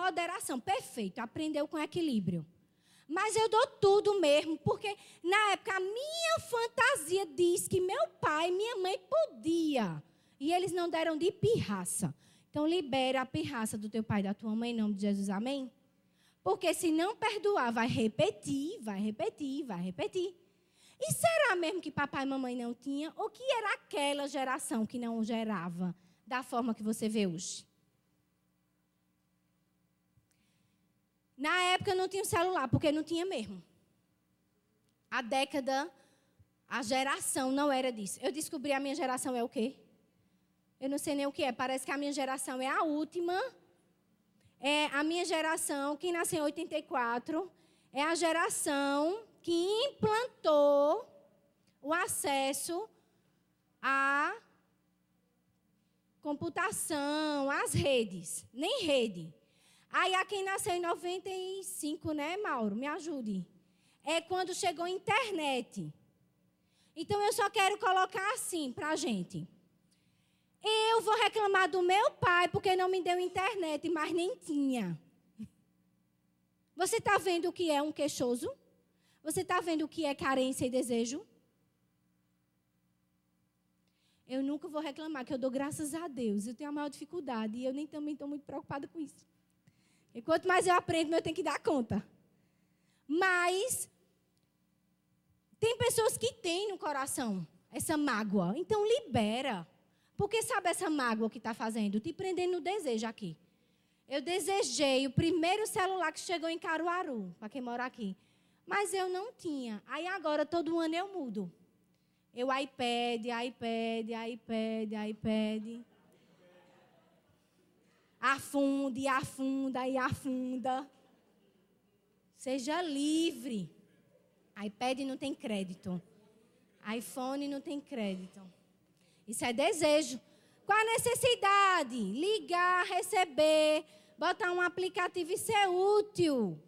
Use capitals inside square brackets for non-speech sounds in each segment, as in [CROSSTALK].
moderação. Perfeito, aprendeu com equilíbrio. Mas eu dou tudo mesmo, porque na época a minha fantasia diz que meu pai e minha mãe podia. E eles não deram de pirraça. Então libera a pirraça do teu pai e da tua mãe em nome de Jesus. Amém? Porque se não perdoar, vai repetir, vai repetir, vai repetir. E será mesmo que papai e mamãe não tinham? Ou que era aquela geração que não gerava da forma que você vê hoje? Na época não tinha celular, porque não tinha mesmo. A década, a geração não era disso. Eu descobri a minha geração é o quê? Eu não sei nem o que é. Parece que a minha geração é a última. É a minha geração, que nasceu em 84, é a geração que implantou o acesso à computação, às redes. Nem rede. Aí a quem nasceu em 95, né, Mauro? Me ajude. É quando chegou a internet. Então eu só quero colocar assim para a gente. Eu vou reclamar do meu pai porque não me deu internet, mas nem tinha. Você está vendo o que é um queixoso? Você está vendo o que é carência e desejo? Eu nunca vou reclamar, que eu dou graças a Deus. Eu tenho a maior dificuldade e eu nem também estou muito preocupada com isso. E quanto mais eu aprendo, eu tenho que dar conta. Mas tem pessoas que têm no coração essa mágoa. Então libera. Porque sabe essa mágoa que está fazendo? Te prendendo no desejo aqui. Eu desejei o primeiro celular que chegou em Caruaru, para quem mora aqui. Mas eu não tinha. Aí agora, todo ano eu mudo. Eu iPad, iPad, iPad, iPad. Afunde, afunda e afunda. Seja livre. iPad não tem crédito. iPhone não tem crédito. Isso é desejo. Qual a necessidade? Ligar, receber, botar um aplicativo, isso é útil.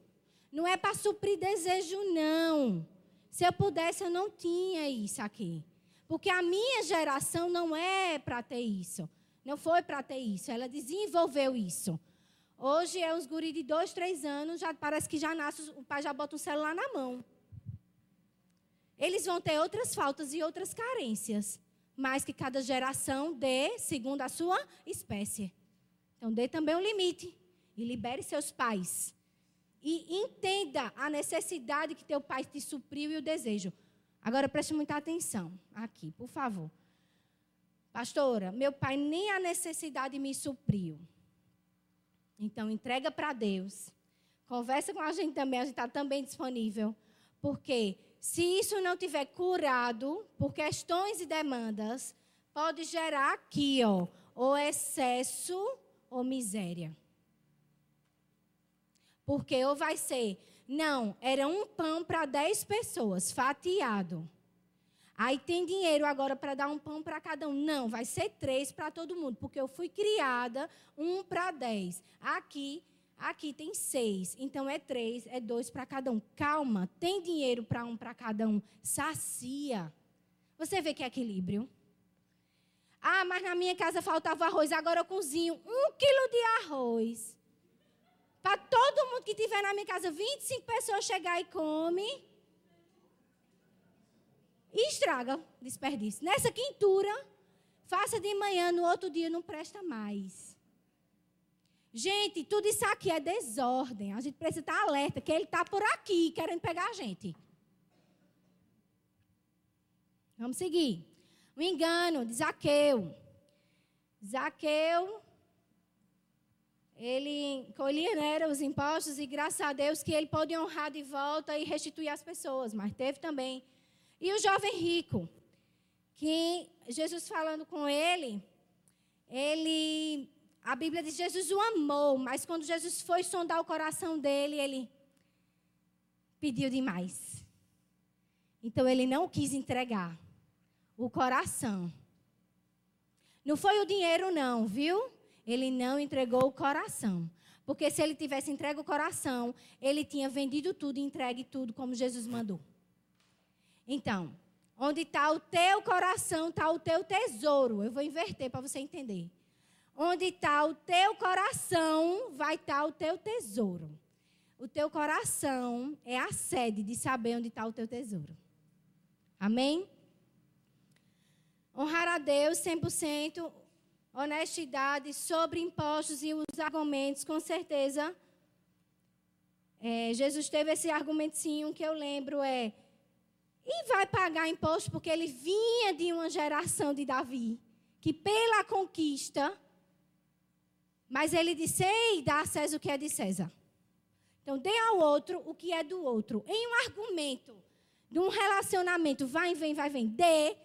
Não é para suprir desejo, não. Se eu pudesse, eu não tinha isso aqui. Porque a minha geração não é para ter isso. Não foi para ter isso, ela desenvolveu isso. Hoje é uns guri de dois, três anos, já parece que já nasce, o pai já bota o celular na mão. Eles vão ter outras faltas e outras carências, mas que cada geração dê segundo a sua espécie. Então dê também um limite e libere seus pais. E entenda a necessidade que teu pai te supriu e o desejo. Agora preste muita atenção aqui, por favor. Pastora, meu pai nem a necessidade me supriu. Então, entrega para Deus. Conversa com a gente também, a gente está também disponível. Porque se isso não tiver curado por questões e demandas, pode gerar aqui, ó, ou excesso ou miséria. Porque ou vai ser, não, era um pão para dez pessoas, fatiado. Aí tem dinheiro agora para dar um pão para cada um. Não, vai ser três para todo mundo, porque eu fui criada um para dez. Aqui, aqui tem seis. Então é três, é dois para cada um. Calma, tem dinheiro para um para cada um. Sacia. Você vê que é equilíbrio. Ah, mas na minha casa faltava arroz, agora eu cozinho um quilo de arroz. Para todo mundo que tiver na minha casa, 25 pessoas chegar e come. E estraga, desperdício. Nessa quintura, faça de manhã, no outro dia não presta mais. Gente, tudo isso aqui é desordem. A gente precisa estar alerta que ele está por aqui querendo pegar a gente. Vamos seguir. O engano de Zaqueu. Zaqueu, ele colhia né, os impostos e graças a Deus que ele pôde honrar de volta e restituir as pessoas. Mas teve também e o jovem rico, que Jesus falando com ele, ele, a Bíblia diz Jesus o amou, mas quando Jesus foi sondar o coração dele, ele pediu demais. Então ele não quis entregar o coração. Não foi o dinheiro não, viu? Ele não entregou o coração. Porque se ele tivesse entregue o coração, ele tinha vendido tudo e entregue tudo como Jesus mandou. Então, onde está o teu coração, está o teu tesouro. Eu vou inverter para você entender. Onde está o teu coração, vai estar tá o teu tesouro. O teu coração é a sede de saber onde está o teu tesouro. Amém? Honrar a Deus 100%, honestidade sobre impostos e os argumentos, com certeza. É, Jesus teve esse argumentinho que eu lembro é e vai pagar imposto porque ele vinha de uma geração de Davi que pela conquista mas ele disse: Ei, dá a César o que é de César. Então, dê ao outro o que é do outro. Em um argumento de um relacionamento, vai, vem, vai, vem, dê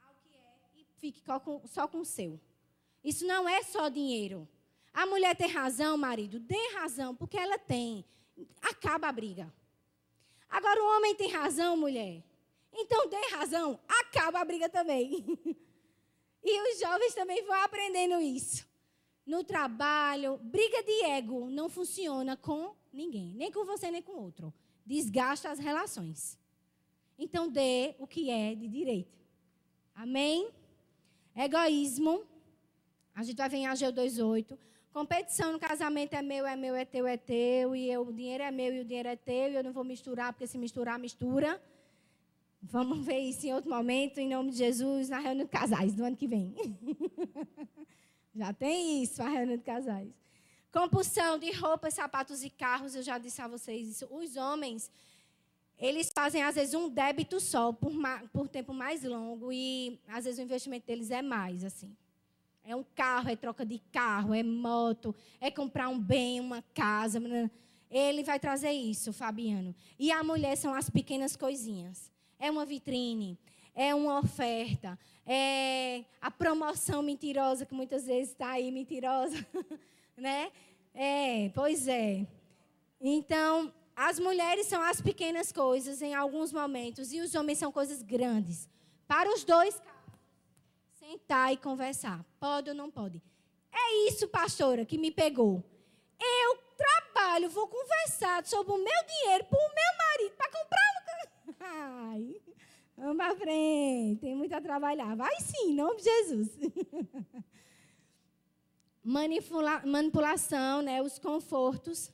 ao que é e fique só com o seu. Isso não é só dinheiro. A mulher tem razão, marido, dê razão, porque ela tem. Acaba a briga. Agora, o homem tem razão, mulher. Então, dê razão, acaba a briga também. [LAUGHS] e os jovens também vão aprendendo isso. No trabalho, briga de ego não funciona com ninguém, nem com você, nem com outro. Desgasta as relações. Então, dê o que é de direito. Amém? Egoísmo. A gente vai ver em Ageu 2,8. Competição no casamento é meu, é meu, é teu, é teu. E eu, o dinheiro é meu e o dinheiro é teu. E eu não vou misturar, porque se misturar, mistura. Vamos ver isso em outro momento, em nome de Jesus, na reunião de casais do ano que vem. [LAUGHS] já tem isso, a reunião de casais. Compulsão de roupas, sapatos e carros, eu já disse a vocês isso. Os homens, eles fazem às vezes um débito só por, por tempo mais longo e às vezes o investimento deles é mais assim. É um carro, é troca de carro, é moto, é comprar um bem, uma casa. Ele vai trazer isso, Fabiano. E a mulher são as pequenas coisinhas. É uma vitrine, é uma oferta, é a promoção mentirosa que muitas vezes está aí mentirosa, [LAUGHS] né? É, pois é. Então, as mulheres são as pequenas coisas em alguns momentos e os homens são coisas grandes. Para os dois, sentar e conversar. Pode ou não pode? É isso, pastora, que me pegou. Eu trabalho, vou conversar sobre o meu dinheiro com o meu marido para comprar uma. [LAUGHS] Ai, vamos para frente, tem muito a trabalhar. Vai sim, em nome de Jesus. [LAUGHS] Manipula manipulação, né, os confortos.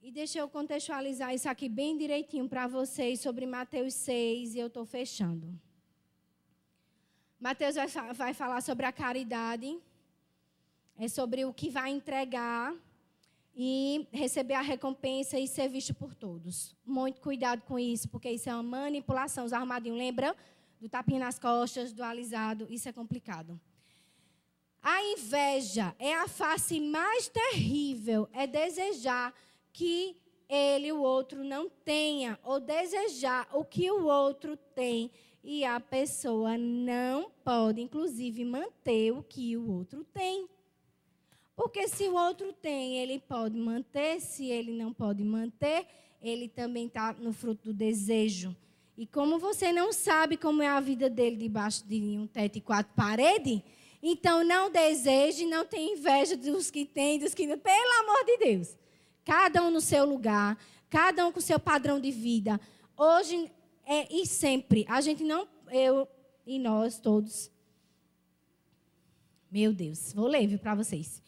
E deixa eu contextualizar isso aqui bem direitinho para vocês sobre Mateus 6 e eu estou fechando. Mateus vai, vai falar sobre a caridade, é sobre o que vai entregar e receber a recompensa e ser visto por todos. Muito cuidado com isso, porque isso é uma manipulação. Os armadinhos, lembra? Do tapinha nas costas, do alisado, isso é complicado. A inveja é a face mais terrível, é desejar que ele, o outro, não tenha, ou desejar o que o outro tem, e a pessoa não pode, inclusive, manter o que o outro tem. Porque se o outro tem, ele pode manter, se ele não pode manter, ele também está no fruto do desejo. E como você não sabe como é a vida dele debaixo de um teto e quatro paredes, então não deseje, não tenha inveja dos que têm, dos que não. Pelo amor de Deus. Cada um no seu lugar, cada um com o seu padrão de vida. Hoje é, e sempre, a gente não, eu e nós todos. Meu Deus, vou ler para vocês.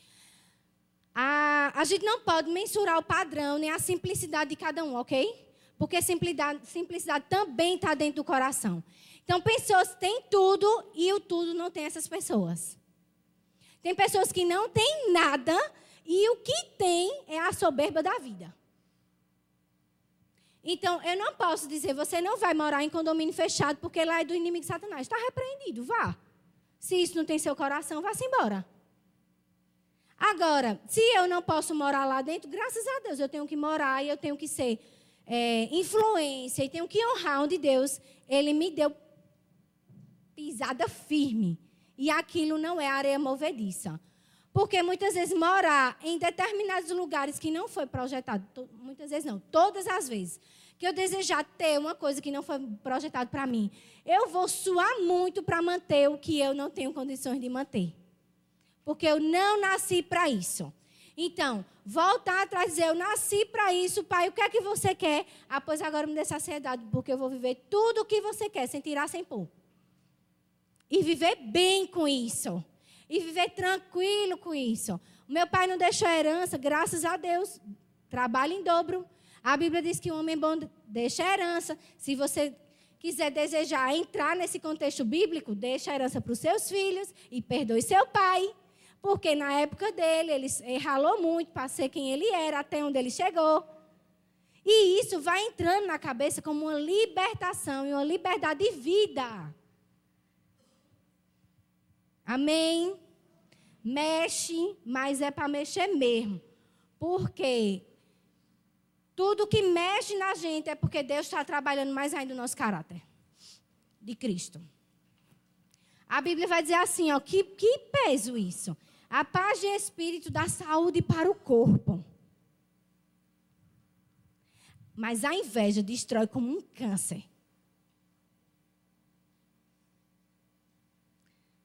A, a gente não pode mensurar o padrão nem a simplicidade de cada um, ok? Porque simplicidade, simplicidade também está dentro do coração. Então, pessoas têm tudo e o tudo não tem essas pessoas. Tem pessoas que não têm nada e o que tem é a soberba da vida. Então, eu não posso dizer, você não vai morar em condomínio fechado porque lá é do inimigo Satanás. Está repreendido, vá. Se isso não tem seu coração, vá-se embora. Agora, se eu não posso morar lá dentro, graças a Deus, eu tenho que morar e eu tenho que ser é, influência e tenho que honrar onde Deus, Ele me deu pisada firme. E aquilo não é areia movediça. Porque muitas vezes morar em determinados lugares que não foi projetado, muitas vezes não, todas as vezes, que eu desejar ter uma coisa que não foi projetado para mim, eu vou suar muito para manter o que eu não tenho condições de manter. Porque eu não nasci para isso. Então, voltar atrás e dizer, eu nasci para isso, pai, o que é que você quer? Ah, pois agora me dê saciedade, porque eu vou viver tudo o que você quer, sem tirar, sem pôr. E viver bem com isso. E viver tranquilo com isso. Meu pai não deixou herança, graças a Deus. Trabalho em dobro. A Bíblia diz que o homem bom deixa herança. Se você quiser desejar entrar nesse contexto bíblico, deixa herança para os seus filhos e perdoe seu pai. Porque na época dele, ele ralou muito para ser quem ele era, até onde ele chegou. E isso vai entrando na cabeça como uma libertação e uma liberdade de vida. Amém? Mexe, mas é para mexer mesmo. Porque tudo que mexe na gente é porque Deus está trabalhando mais ainda no nosso caráter de Cristo. A Bíblia vai dizer assim, ó, que, que peso isso. A paz de espírito dá saúde para o corpo. Mas a inveja destrói como um câncer.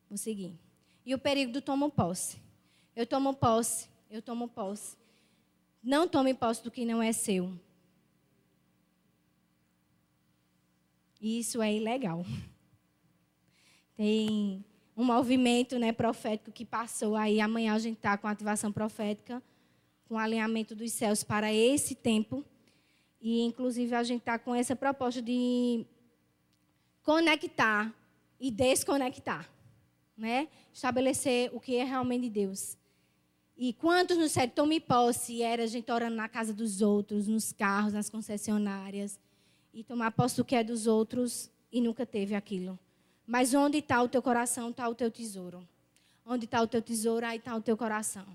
Vou seguir. E o perigo do tomo posse. Eu tomo posse, eu tomo posse. Não tome posse do que não é seu. Isso é ilegal. Tem um movimento né, profético que passou aí. Amanhã a gente está com ativação profética, com alinhamento dos céus para esse tempo. E, inclusive, a gente está com essa proposta de conectar e desconectar. Né? Estabelecer o que é realmente de Deus. E quantos no sério tome posse era a gente orando na casa dos outros, nos carros, nas concessionárias, e tomar posse do que é dos outros e nunca teve aquilo. Mas onde está o teu coração, está o teu tesouro. Onde está o teu tesouro, aí está o teu coração.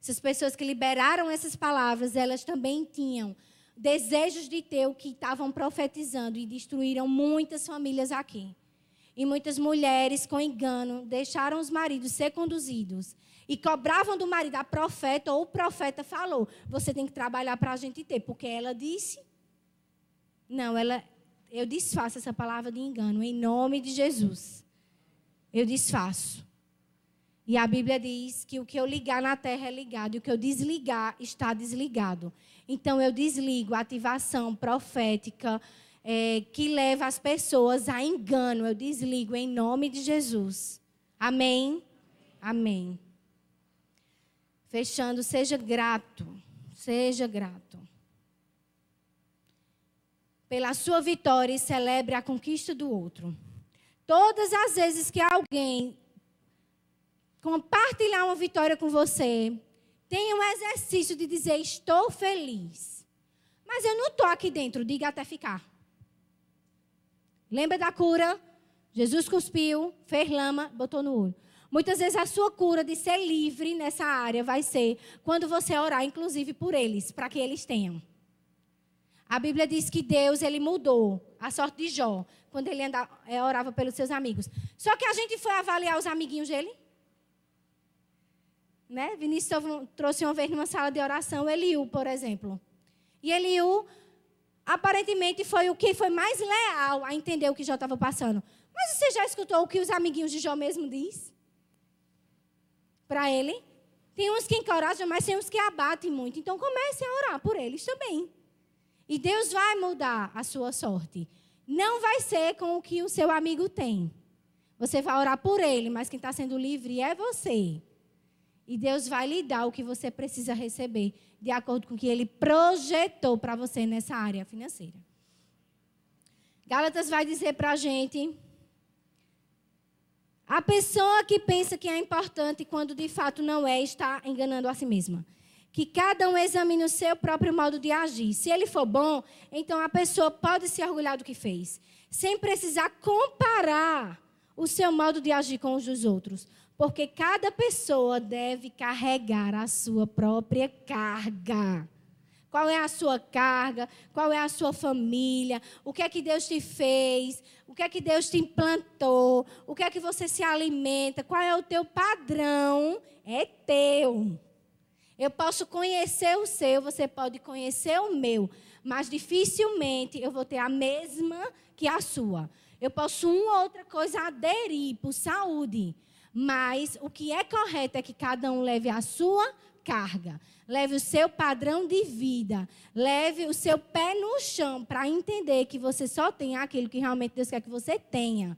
Essas pessoas que liberaram essas palavras, elas também tinham desejos de ter o que estavam profetizando e destruíram muitas famílias aqui. E muitas mulheres, com engano, deixaram os maridos ser conduzidos e cobravam do marido a profeta ou o profeta falou: você tem que trabalhar para a gente ter, porque ela disse. Não, ela, eu desfaço essa palavra de engano em nome de Jesus. Eu desfaço. E a Bíblia diz que o que eu ligar na terra é ligado e o que eu desligar está desligado. Então eu desligo a ativação profética é, que leva as pessoas a engano. Eu desligo em nome de Jesus. Amém? Amém. Fechando, seja grato. Seja grato. Pela sua vitória e celebre a conquista do outro. Todas as vezes que alguém compartilhar uma vitória com você, tenha um exercício de dizer: Estou feliz. Mas eu não estou aqui dentro, diga até ficar. Lembra da cura? Jesus cuspiu, fez lama, botou no olho. Muitas vezes a sua cura de ser livre nessa área vai ser quando você orar, inclusive por eles, para que eles tenham. A Bíblia diz que Deus ele mudou a sorte de Jó quando ele andava, é, orava pelos seus amigos. Só que a gente foi avaliar os amiguinhos dele. Né? Vinícius trouxe uma vez numa sala de oração Eliú, por exemplo. E Eliú, aparentemente, foi o que foi mais leal a entender o que Jó estava passando. Mas você já escutou o que os amiguinhos de Jó mesmo diz? Para ele? Tem uns que encorajam, mas tem uns que abatem muito. Então comece a orar por eles também. E Deus vai mudar a sua sorte. Não vai ser com o que o seu amigo tem. Você vai orar por ele, mas quem está sendo livre é você. E Deus vai lhe dar o que você precisa receber, de acordo com o que Ele projetou para você nessa área financeira. Gálatas vai dizer para a gente: a pessoa que pensa que é importante quando de fato não é, está enganando a si mesma. Que cada um examine o seu próprio modo de agir. Se ele for bom, então a pessoa pode se orgulhar do que fez, sem precisar comparar o seu modo de agir com os dos outros. Porque cada pessoa deve carregar a sua própria carga. Qual é a sua carga? Qual é a sua família? O que é que Deus te fez? O que é que Deus te implantou? O que é que você se alimenta? Qual é o teu padrão? É teu. Eu posso conhecer o seu, você pode conhecer o meu, mas dificilmente eu vou ter a mesma que a sua. Eu posso uma outra coisa aderir por saúde, mas o que é correto é que cada um leve a sua carga, leve o seu padrão de vida, leve o seu pé no chão para entender que você só tem aquilo que realmente Deus quer que você tenha.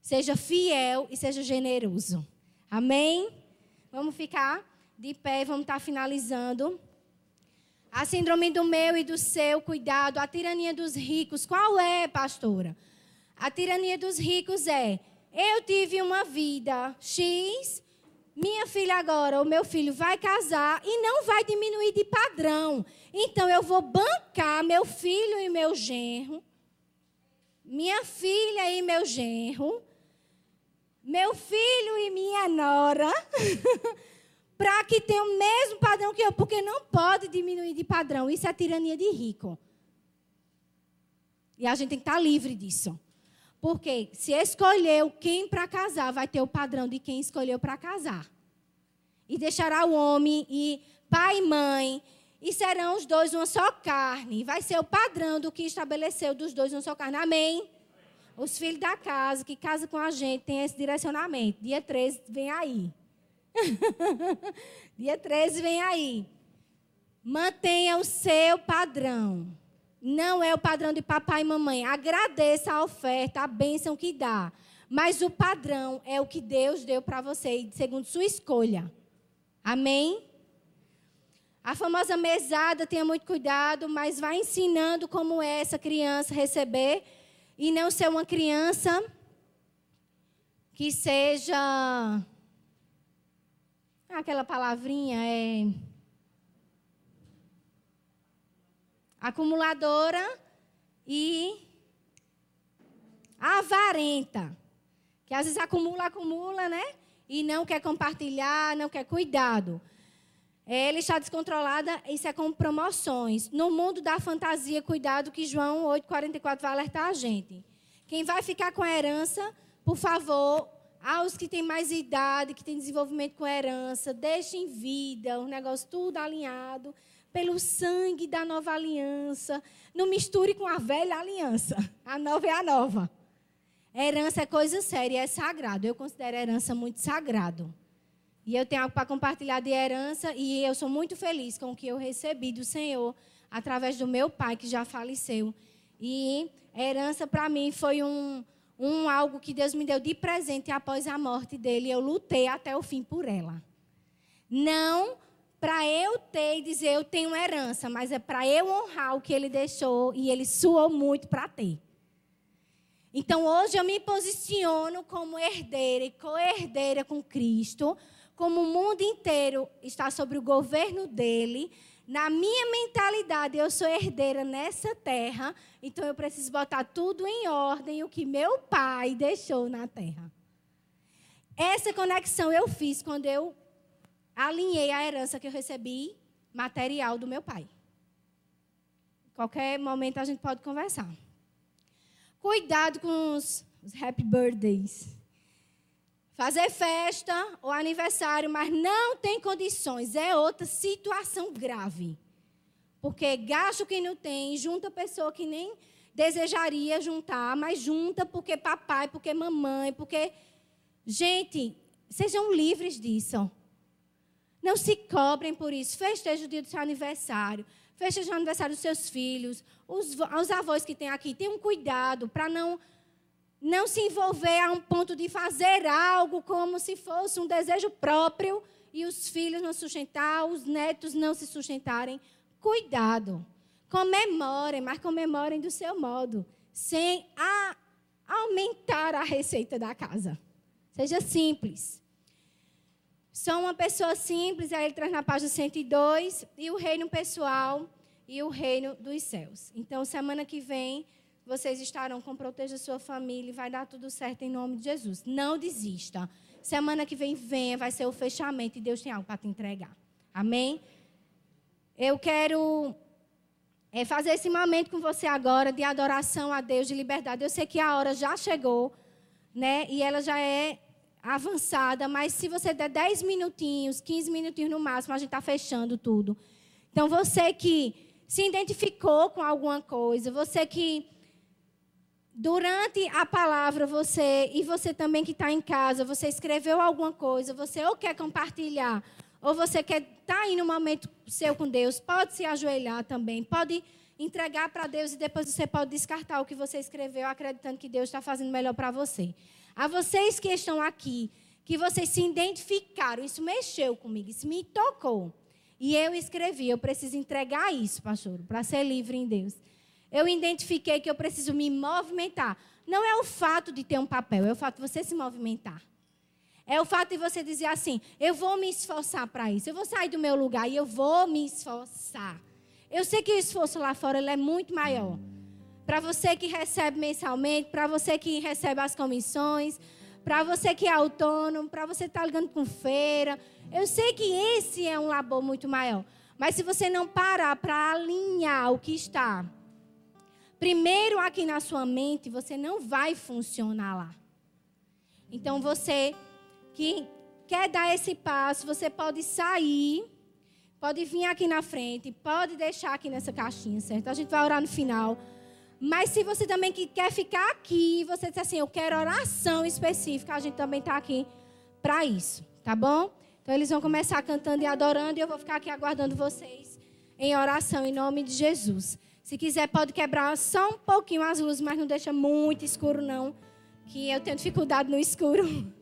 Seja fiel e seja generoso. Amém? Vamos ficar de pé, vamos estar finalizando. A síndrome do meu e do seu cuidado, a tirania dos ricos. Qual é, pastora? A tirania dos ricos é: eu tive uma vida X, minha filha agora, o meu filho vai casar e não vai diminuir de padrão. Então eu vou bancar meu filho e meu genro, minha filha e meu genro, meu filho e minha nora. [LAUGHS] para que tenha o mesmo padrão que eu, porque não pode diminuir de padrão. Isso é tirania de rico. E a gente tem que estar livre disso. Porque se escolheu quem para casar, vai ter o padrão de quem escolheu para casar. E deixará o homem e pai e mãe, e serão os dois uma só carne. Vai ser o padrão do que estabeleceu dos dois uma só carne. Amém? Os filhos da casa que casam com a gente têm esse direcionamento. Dia 13 vem aí. [LAUGHS] Dia 13 vem aí. Mantenha o seu padrão. Não é o padrão de papai e mamãe. Agradeça a oferta, a bênção que dá. Mas o padrão é o que Deus deu para você, segundo sua escolha. Amém? A famosa mesada, tenha muito cuidado, mas vai ensinando como é essa criança receber e não ser uma criança que seja aquela palavrinha é acumuladora e avarenta. Que às vezes acumula, acumula, né? E não quer compartilhar, não quer cuidado. Ela está descontrolada, isso é com promoções. No mundo da fantasia, cuidado que João 8,44 vai alertar a gente. Quem vai ficar com a herança, por favor, aos que têm mais idade, que têm desenvolvimento com herança, deixem vida, o negócio tudo alinhado pelo sangue da nova aliança. Não misture com a velha aliança. A nova é a nova. Herança é coisa séria, é sagrado. Eu considero herança muito sagrado. E eu tenho algo para compartilhar de herança e eu sou muito feliz com o que eu recebi do Senhor através do meu pai que já faleceu. E herança para mim foi um, um algo que Deus me deu de presente após a morte dele. Eu lutei até o fim por ela. Não para eu ter e dizer eu tenho herança, mas é para eu honrar o que ele deixou e ele suou muito para ter. Então hoje eu me posiciono como herdeira e co-herdeira com Cristo, como o mundo inteiro está sobre o governo dele na minha mentalidade, eu sou herdeira nessa terra, então eu preciso botar tudo em ordem, o que meu pai deixou na terra. Essa conexão eu fiz quando eu alinhei a herança que eu recebi material do meu pai. Qualquer momento a gente pode conversar. Cuidado com os, os happy birthdays fazer festa ou aniversário, mas não tem condições, é outra situação grave. Porque gasta quem não tem, junta pessoa que nem desejaria juntar, mas junta porque papai, porque mamãe, porque. Gente, sejam livres disso. Não se cobrem por isso. Festeje o dia do seu aniversário. Festeje o aniversário dos seus filhos. Os, os avós que tem aqui, tenham cuidado para não não se envolver a um ponto de fazer algo como se fosse um desejo próprio e os filhos não sustentar, os netos não se sustentarem. Cuidado. Comemorem, mas comemorem do seu modo, sem a, aumentar a receita da casa. Seja simples. Sou uma pessoa simples, aí ele traz na página 102, e o reino pessoal e o reino dos céus. Então, semana que vem vocês estarão com proteja sua família e vai dar tudo certo em nome de Jesus. Não desista. Semana que vem venha, vai ser o fechamento e Deus tem algo para te entregar. Amém? Eu quero é, fazer esse momento com você agora de adoração a Deus, de liberdade. Eu sei que a hora já chegou, né? E ela já é avançada, mas se você der 10 minutinhos, 15 minutinhos no máximo, a gente está fechando tudo. Então, você que se identificou com alguma coisa, você que durante a palavra você e você também que está em casa, você escreveu alguma coisa, você ou quer compartilhar, ou você quer estar tá aí no momento seu com Deus, pode se ajoelhar também, pode entregar para Deus e depois você pode descartar o que você escreveu, acreditando que Deus está fazendo melhor para você. A vocês que estão aqui, que vocês se identificaram. Isso mexeu comigo, isso me tocou. E eu escrevi, eu preciso entregar isso, pastor, para ser livre em Deus. Eu identifiquei que eu preciso me movimentar. Não é o fato de ter um papel, é o fato de você se movimentar. É o fato de você dizer assim: eu vou me esforçar para isso. Eu vou sair do meu lugar e eu vou me esforçar. Eu sei que o esforço lá fora é muito maior. Para você que recebe mensalmente, para você que recebe as comissões, para você que é autônomo, para você que está ligando com feira. Eu sei que esse é um labor muito maior. Mas se você não parar para alinhar o que está primeiro aqui na sua mente, você não vai funcionar lá. Então você que quer dar esse passo, você pode sair, pode vir aqui na frente, pode deixar aqui nessa caixinha, certo? A gente vai orar no final. Mas se você também quer ficar aqui, você diz assim, eu quero oração específica, a gente também está aqui para isso, tá bom? Então eles vão começar cantando e adorando e eu vou ficar aqui aguardando vocês em oração em nome de Jesus. Se quiser pode quebrar só um pouquinho as luzes, mas não deixa muito escuro não, que eu tenho dificuldade no escuro. [LAUGHS]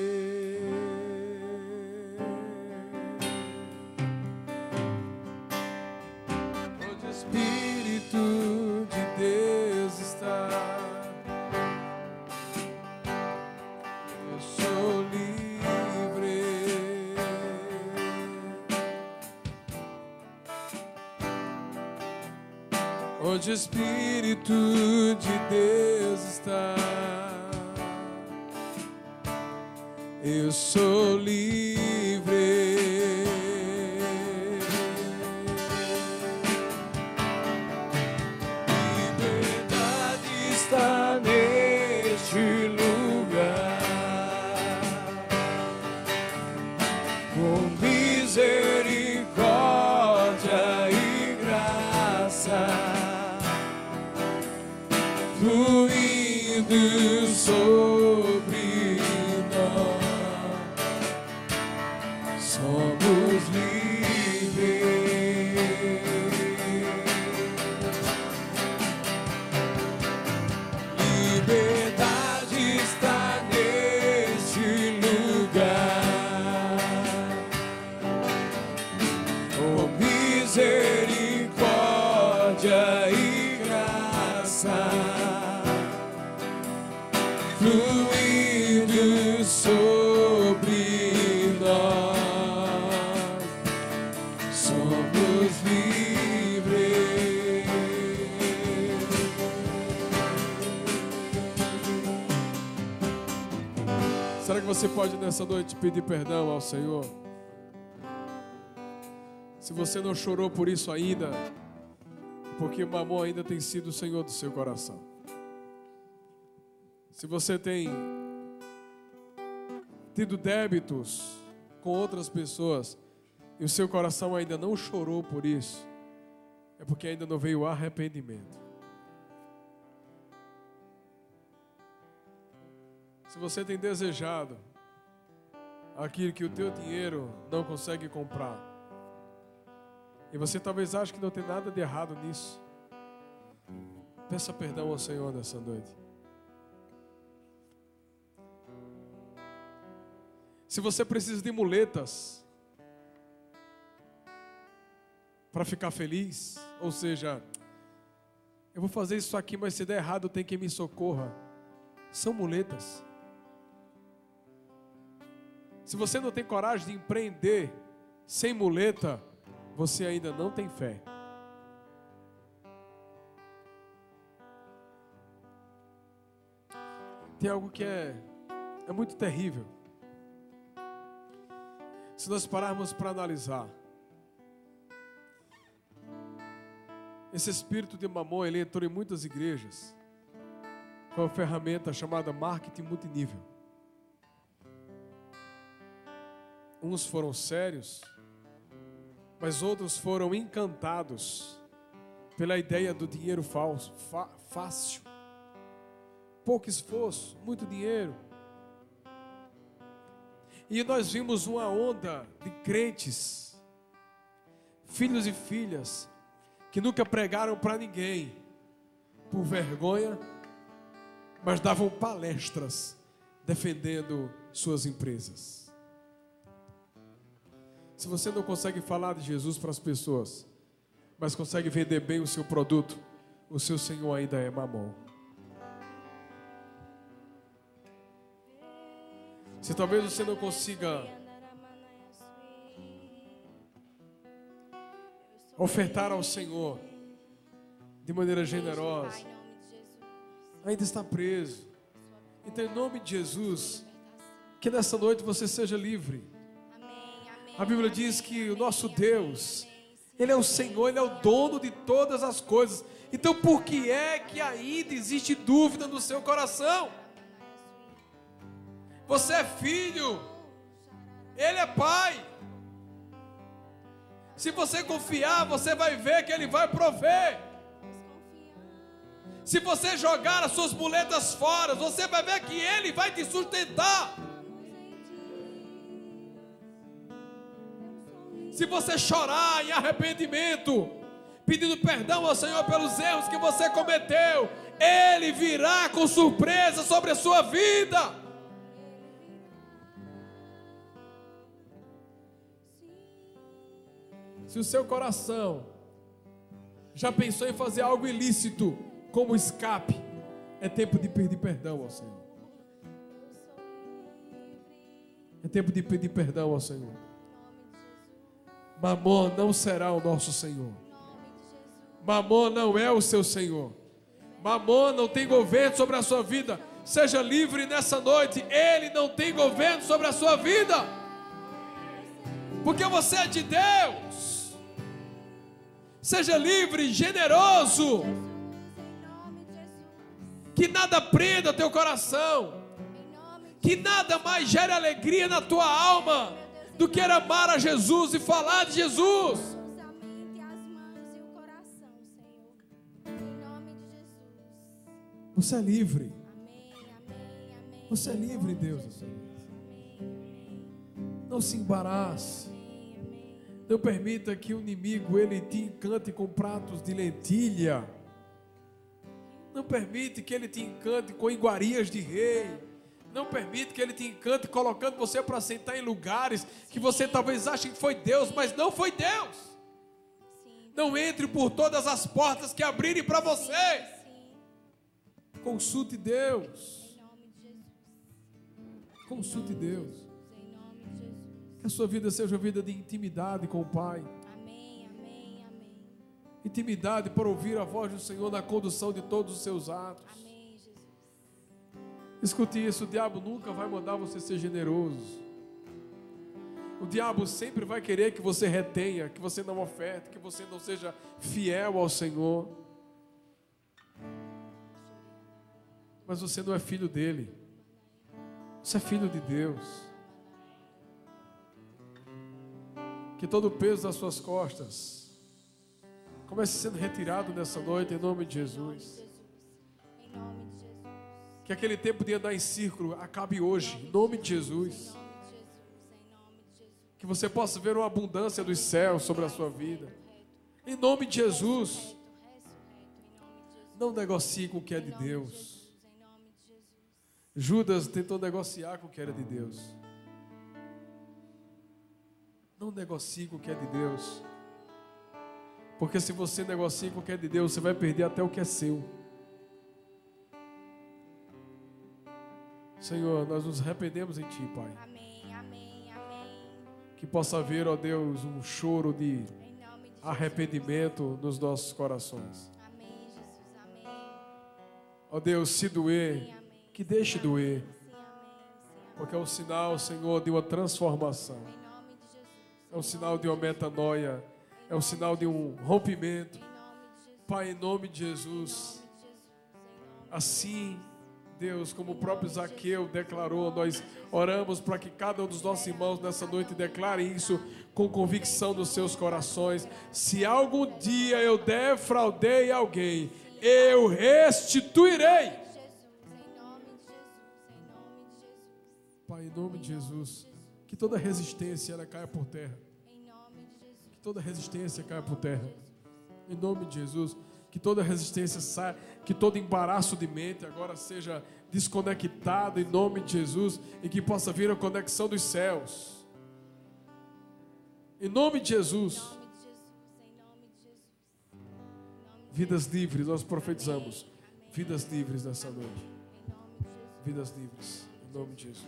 Espírito de Deus está, eu sou livre. onde o Espírito de Deus está. Eu sou livre. Você pode nessa noite pedir perdão ao Senhor? Se você não chorou por isso ainda, porque o mamão ainda tem sido o Senhor do seu coração. Se você tem tido débitos com outras pessoas e o seu coração ainda não chorou por isso, é porque ainda não veio arrependimento. Se você tem desejado aquilo que o teu dinheiro não consegue comprar, e você talvez ache que não tem nada de errado nisso, peça perdão ao Senhor nessa noite. Se você precisa de muletas para ficar feliz, ou seja, eu vou fazer isso aqui, mas se der errado, tem quem me socorra. São muletas. Se você não tem coragem de empreender sem muleta, você ainda não tem fé. Tem algo que é, é muito terrível. Se nós pararmos para analisar, Esse espírito de mamon, ele entrou em muitas igrejas com a ferramenta chamada marketing multinível. Uns foram sérios, mas outros foram encantados pela ideia do dinheiro falso, fácil. Pouco esforço, muito dinheiro. E nós vimos uma onda de crentes, filhos e filhas, que nunca pregaram para ninguém, por vergonha, mas davam palestras defendendo suas empresas. Se você não consegue falar de Jesus para as pessoas, mas consegue vender bem o seu produto, o seu Senhor ainda é mamão. Se talvez você não consiga ofertar ao Senhor de maneira generosa, ainda está preso. Então, em nome de Jesus, que nessa noite você seja livre. A Bíblia diz que o nosso Deus, Ele é o Senhor, Ele é o dono de todas as coisas. Então, por que é que ainda existe dúvida no seu coração? Você é filho, Ele é pai. Se você confiar, você vai ver que Ele vai prover. Se você jogar as suas muletas fora, você vai ver que Ele vai te sustentar. Se você chorar em arrependimento, pedindo perdão ao Senhor pelos erros que você cometeu, Ele virá com surpresa sobre a sua vida. Se o seu coração já pensou em fazer algo ilícito como escape, é tempo de pedir perdão ao Senhor. É tempo de pedir perdão ao Senhor. Mamon não será o nosso Senhor. Mamon não é o seu Senhor. Mamon não tem governo sobre a sua vida. Seja livre nessa noite. Ele não tem governo sobre a sua vida. Porque você é de Deus. Seja livre, generoso. Que nada prenda teu coração. Que nada mais gere alegria na tua alma do que amar a Jesus e falar de Jesus. Você é livre. Você é livre, Deus. Não se embarace. Não permita que o inimigo ele te encante com pratos de lentilha. Não permite que ele te encante com iguarias de rei. Não permite que ele te encante colocando você para sentar em lugares que você talvez ache que foi Deus, mas não foi Deus. Não entre por todas as portas que abrirem para você. Consulte Deus. Consulte Deus. Que a sua vida seja uma vida de intimidade com o Pai. Amém, amém, amém. Intimidade para ouvir a voz do Senhor na condução de todos os seus atos. Amém. Escute isso: o diabo nunca vai mandar você ser generoso. O diabo sempre vai querer que você retenha, que você não oferte, que você não seja fiel ao Senhor. Mas você não é filho dele. Você é filho de Deus. Que todo o peso das suas costas comece sendo retirado nessa noite, em nome de Jesus. Que aquele tempo de andar em círculo acabe hoje, em nome de Jesus. Que você possa ver uma abundância dos céus sobre a sua vida. Em nome de Jesus. Não negocie com o que é de Deus. Judas tentou negociar com o que era de Deus. Não negocie com o que é de Deus. Porque se você negocia com o que é de Deus, você vai perder até o que é seu. Senhor, nós nos arrependemos em Ti, Pai. Amém, amém, amém. Que possa haver, ó Deus, um choro de arrependimento nos nossos corações. Amém, Jesus, amém. Ó Deus, se doer, que deixe doer. Sim, amém, Porque é um sinal, Senhor, de uma transformação é um sinal de uma metanoia, é um sinal de um rompimento. Pai, em nome de Jesus. Assim, Deus, como o próprio Zaqueu declarou, nós oramos para que cada um dos nossos irmãos nessa noite declare isso com convicção nos seus corações. Se algum dia eu defraudei alguém, eu restituirei. Pai, em nome de Jesus, que toda resistência ela caia por terra. Que toda resistência caia por terra. Em nome de Jesus, que toda resistência saia, que todo embaraço de mente agora seja desconectado em nome de Jesus e que possa vir a conexão dos céus. Em nome de Jesus. Vidas livres, nós profetizamos. Vidas livres nessa noite. Vidas livres, em nome de Jesus.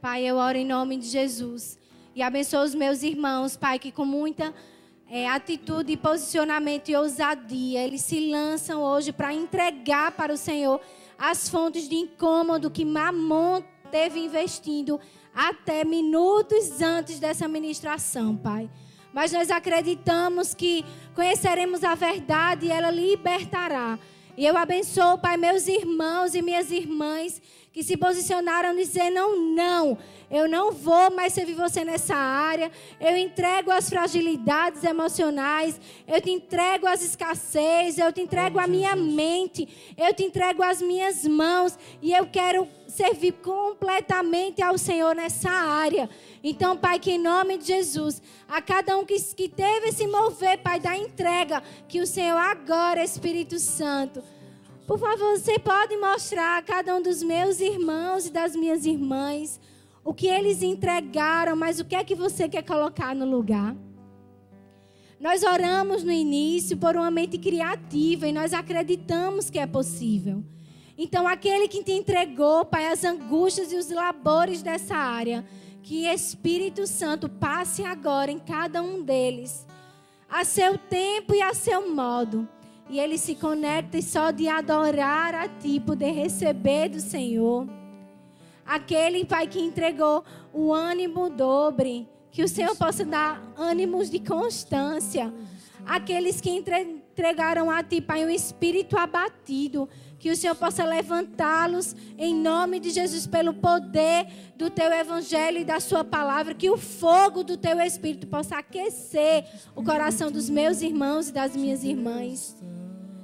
Pai, eu oro em nome de Jesus. E abençoa os meus irmãos, Pai, que com muita é, atitude, posicionamento e ousadia, eles se lançam hoje para entregar para o Senhor as fontes de incômodo que Mamon teve investindo até minutos antes dessa ministração, Pai. Mas nós acreditamos que conheceremos a verdade e ela libertará. E eu abençoo, Pai, meus irmãos e minhas irmãs que se posicionaram dizendo: não, eu não vou mais servir você nessa área. Eu entrego as fragilidades emocionais, eu te entrego as escassez, eu te entrego a minha mente, eu te entrego as minhas mãos e eu quero servir completamente ao Senhor nessa área. Então, Pai, que em nome de Jesus, a cada um que, que teve esse mover, Pai, da entrega, que o Senhor agora, Espírito Santo, por favor, você pode mostrar a cada um dos meus irmãos e das minhas irmãs o que eles entregaram, mas o que é que você quer colocar no lugar? Nós oramos no início por uma mente criativa e nós acreditamos que é possível. Então, aquele que te entregou, Pai, as angústias e os labores dessa área, que Espírito Santo passe agora em cada um deles, a seu tempo e a seu modo e ele se conecta e só de adorar a ti, poder receber do Senhor. Aquele Pai que entregou o ânimo dobre, que o Senhor possa dar ânimos de constância. Aqueles que entregaram a ti, Pai, um espírito abatido, que o Senhor possa levantá-los em nome de Jesus pelo poder do teu evangelho e da sua palavra, que o fogo do teu espírito possa aquecer o coração dos meus irmãos e das minhas irmãs.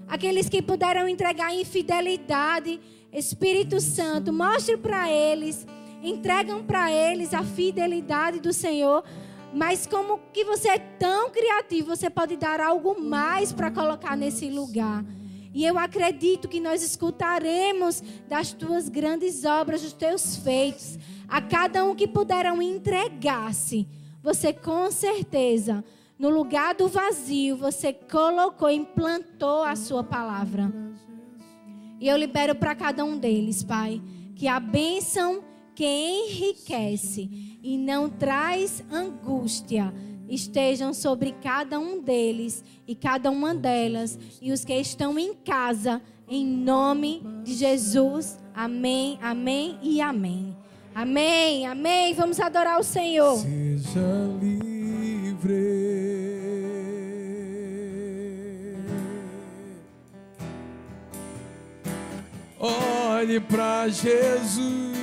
Aqueles que puderam entregar infidelidade, Espírito Santo, mostre para eles, entregam para eles a fidelidade do Senhor. Mas como que você é tão criativo, você pode dar algo mais para colocar nesse lugar. E eu acredito que nós escutaremos das tuas grandes obras, dos teus feitos. A cada um que puderam entregar-se, você com certeza no lugar do vazio, você colocou, implantou a sua palavra. E eu libero para cada um deles, Pai, que a bênção que enriquece e não traz angústia estejam sobre cada um deles e cada uma delas e os que estão em casa, em nome de Jesus. Amém, amém e amém. Amém, amém. Vamos adorar o Senhor. Seja livre. olhe para Jesus,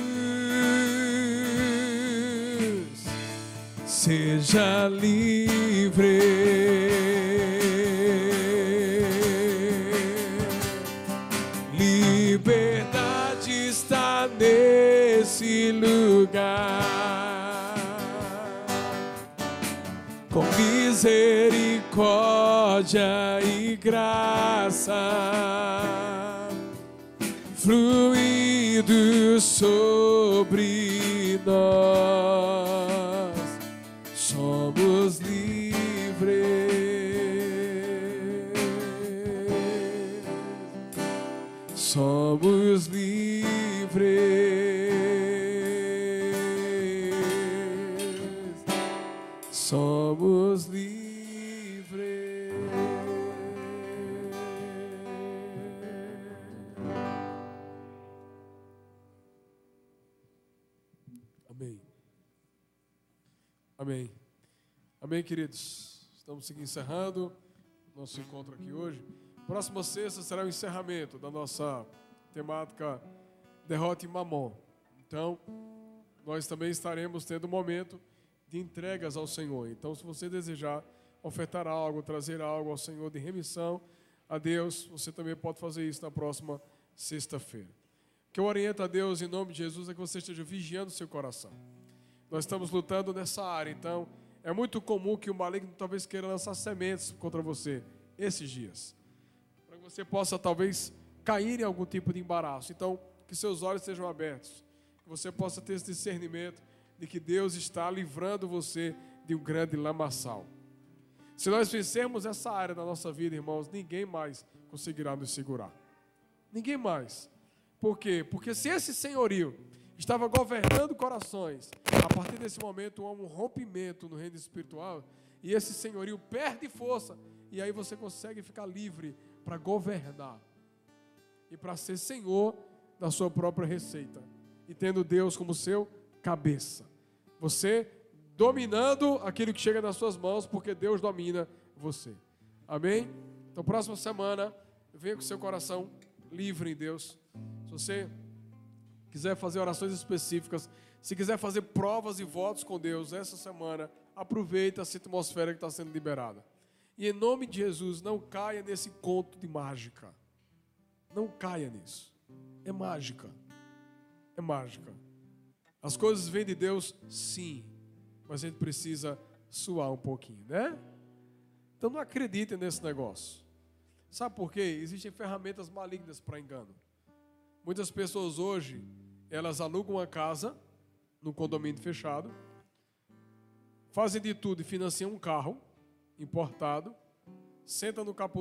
seja livre. Liberdade está nesse lugar, com misericórdia e graça fluindo sobre nós, Amém. Amém, queridos. Estamos encerrando nosso encontro aqui hoje. Próxima sexta será o encerramento da nossa temática Derrote Mamon. Então, nós também estaremos tendo um momento de entregas ao Senhor. Então, se você desejar ofertar algo, trazer algo ao Senhor de remissão a Deus, você também pode fazer isso na próxima sexta-feira. O que eu oriento a Deus em nome de Jesus é que você esteja vigiando o seu coração. Nós estamos lutando nessa área, então é muito comum que o maligno talvez queira lançar sementes contra você esses dias, para que você possa talvez cair em algum tipo de embaraço. Então, que seus olhos sejam abertos, que você possa ter esse discernimento de que Deus está livrando você de um grande lamaçal. Se nós vencermos essa área da nossa vida, irmãos, ninguém mais conseguirá nos segurar. Ninguém mais. Por quê? Porque se esse senhorio estava governando corações. A partir desse momento há um rompimento no reino espiritual e esse senhorio perde força e aí você consegue ficar livre para governar e para ser senhor da sua própria receita e tendo Deus como seu cabeça. Você dominando aquilo que chega nas suas mãos, porque Deus domina você. Amém? Então, próxima semana, venha com seu coração livre em Deus. Se você quiser fazer orações específicas, se quiser fazer provas e votos com Deus essa semana, aproveita essa atmosfera que está sendo liberada. E em nome de Jesus, não caia nesse conto de mágica. Não caia nisso. É mágica. É mágica. As coisas vêm de Deus, sim, mas a gente precisa suar um pouquinho, né? Então não acredite nesse negócio. Sabe por quê? Existem ferramentas malignas para engano. Muitas pessoas hoje elas alugam uma casa no condomínio fechado, fazem de tudo e financiam um carro importado, sentam no capô